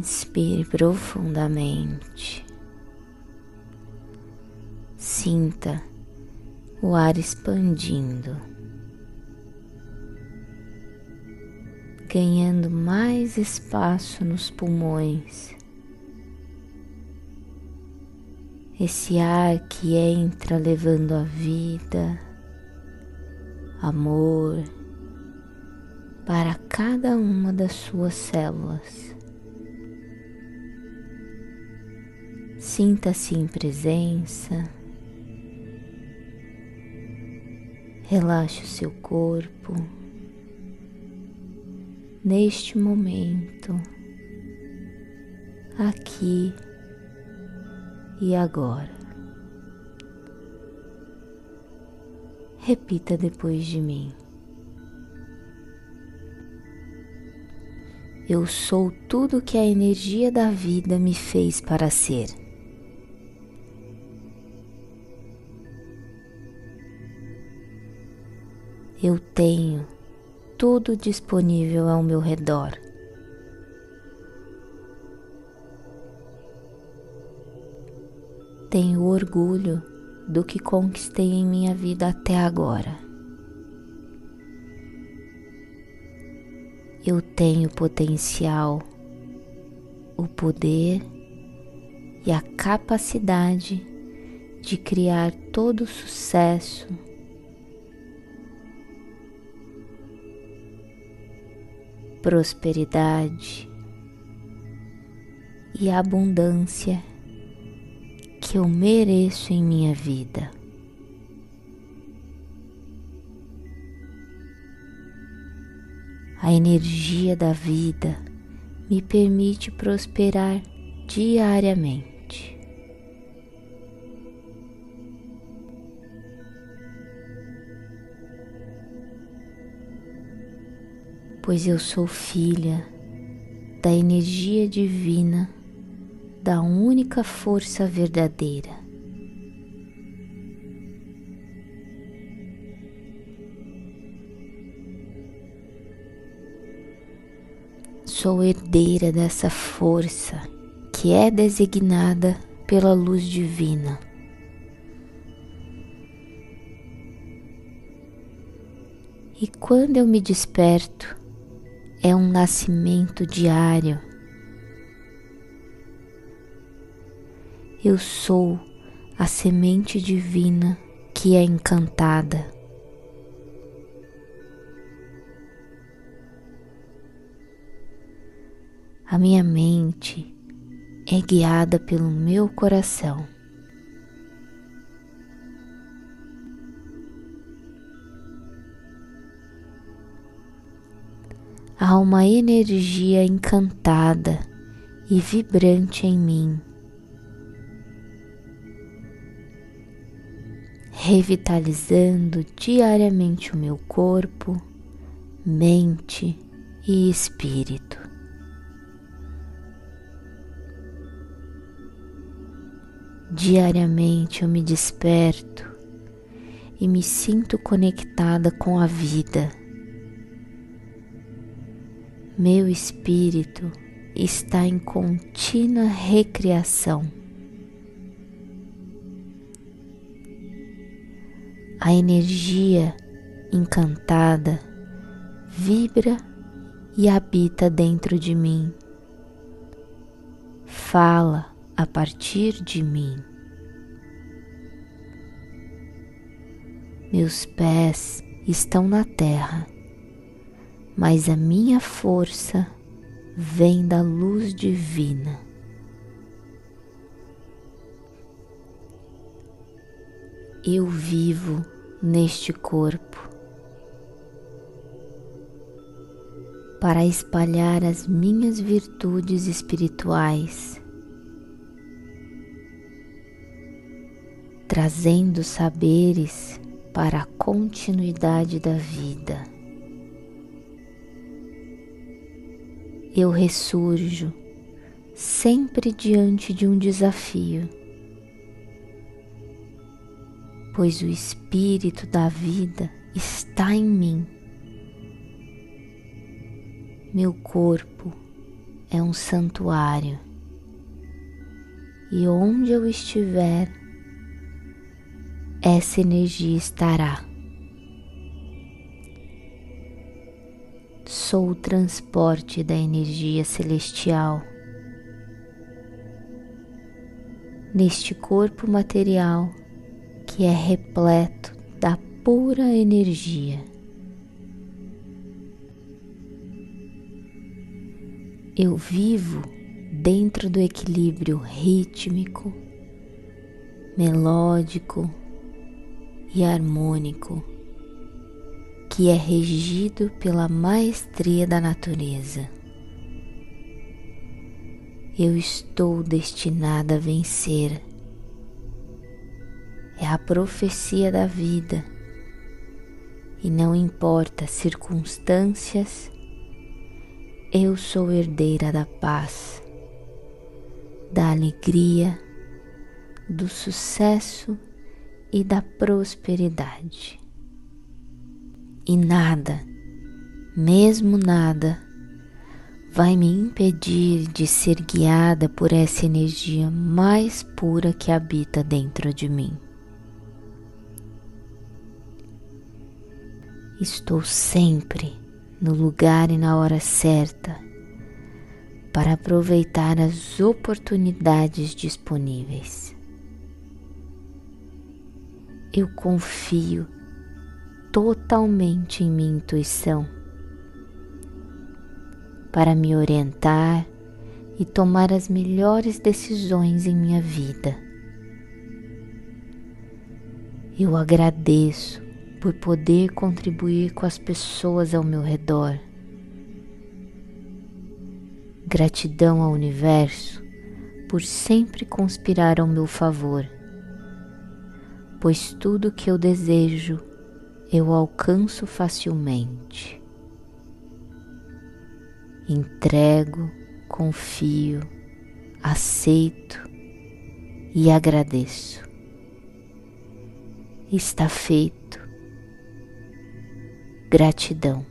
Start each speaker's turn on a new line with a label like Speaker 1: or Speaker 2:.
Speaker 1: Inspire profundamente. Sinta o ar expandindo, ganhando mais espaço nos pulmões. Esse ar que entra levando a vida, amor para cada uma das suas células. Sinta-se em presença. Relaxe o seu corpo. Neste momento, aqui e agora. Repita depois de mim. Eu sou tudo que a energia da vida me fez para ser. Eu tenho tudo disponível ao meu redor. Tenho orgulho do que conquistei em minha vida até agora. Eu tenho potencial, o poder e a capacidade de criar todo o sucesso prosperidade e abundância que eu mereço em minha vida. A energia da vida me permite prosperar diariamente. Pois eu sou filha da energia divina, da única força verdadeira. Sou herdeira dessa força que é designada pela luz divina. E quando eu me desperto, é um nascimento diário. Eu sou a semente divina que é encantada. A minha mente é guiada pelo meu coração. Há uma energia encantada e vibrante em mim, revitalizando diariamente o meu corpo, mente e espírito. Diariamente eu me desperto e me sinto conectada com a vida meu espírito está em contínua recriação. A energia encantada vibra e habita dentro de mim. Fala a partir de mim. Meus pés estão na terra mas a minha força vem da luz divina. Eu vivo neste corpo para espalhar as minhas virtudes espirituais, trazendo saberes para a continuidade da vida. Eu ressurjo sempre diante de um desafio, pois o Espírito da vida está em mim. Meu corpo é um santuário e onde eu estiver, essa energia estará. Sou o transporte da energia celestial neste corpo material que é repleto da pura energia. Eu vivo dentro do equilíbrio rítmico, melódico e harmônico que é regido pela maestria da natureza. Eu estou destinada a vencer. É a profecia da vida. E não importa circunstâncias, eu sou herdeira da paz, da alegria, do sucesso e da prosperidade e nada, mesmo nada, vai me impedir de ser guiada por essa energia mais pura que habita dentro de mim. Estou sempre no lugar e na hora certa para aproveitar as oportunidades disponíveis. Eu confio totalmente em minha intuição para me orientar e tomar as melhores decisões em minha vida. Eu agradeço por poder contribuir com as pessoas ao meu redor. Gratidão ao universo por sempre conspirar ao meu favor, pois tudo que eu desejo eu alcanço facilmente. Entrego, confio, aceito e agradeço. Está feito. Gratidão.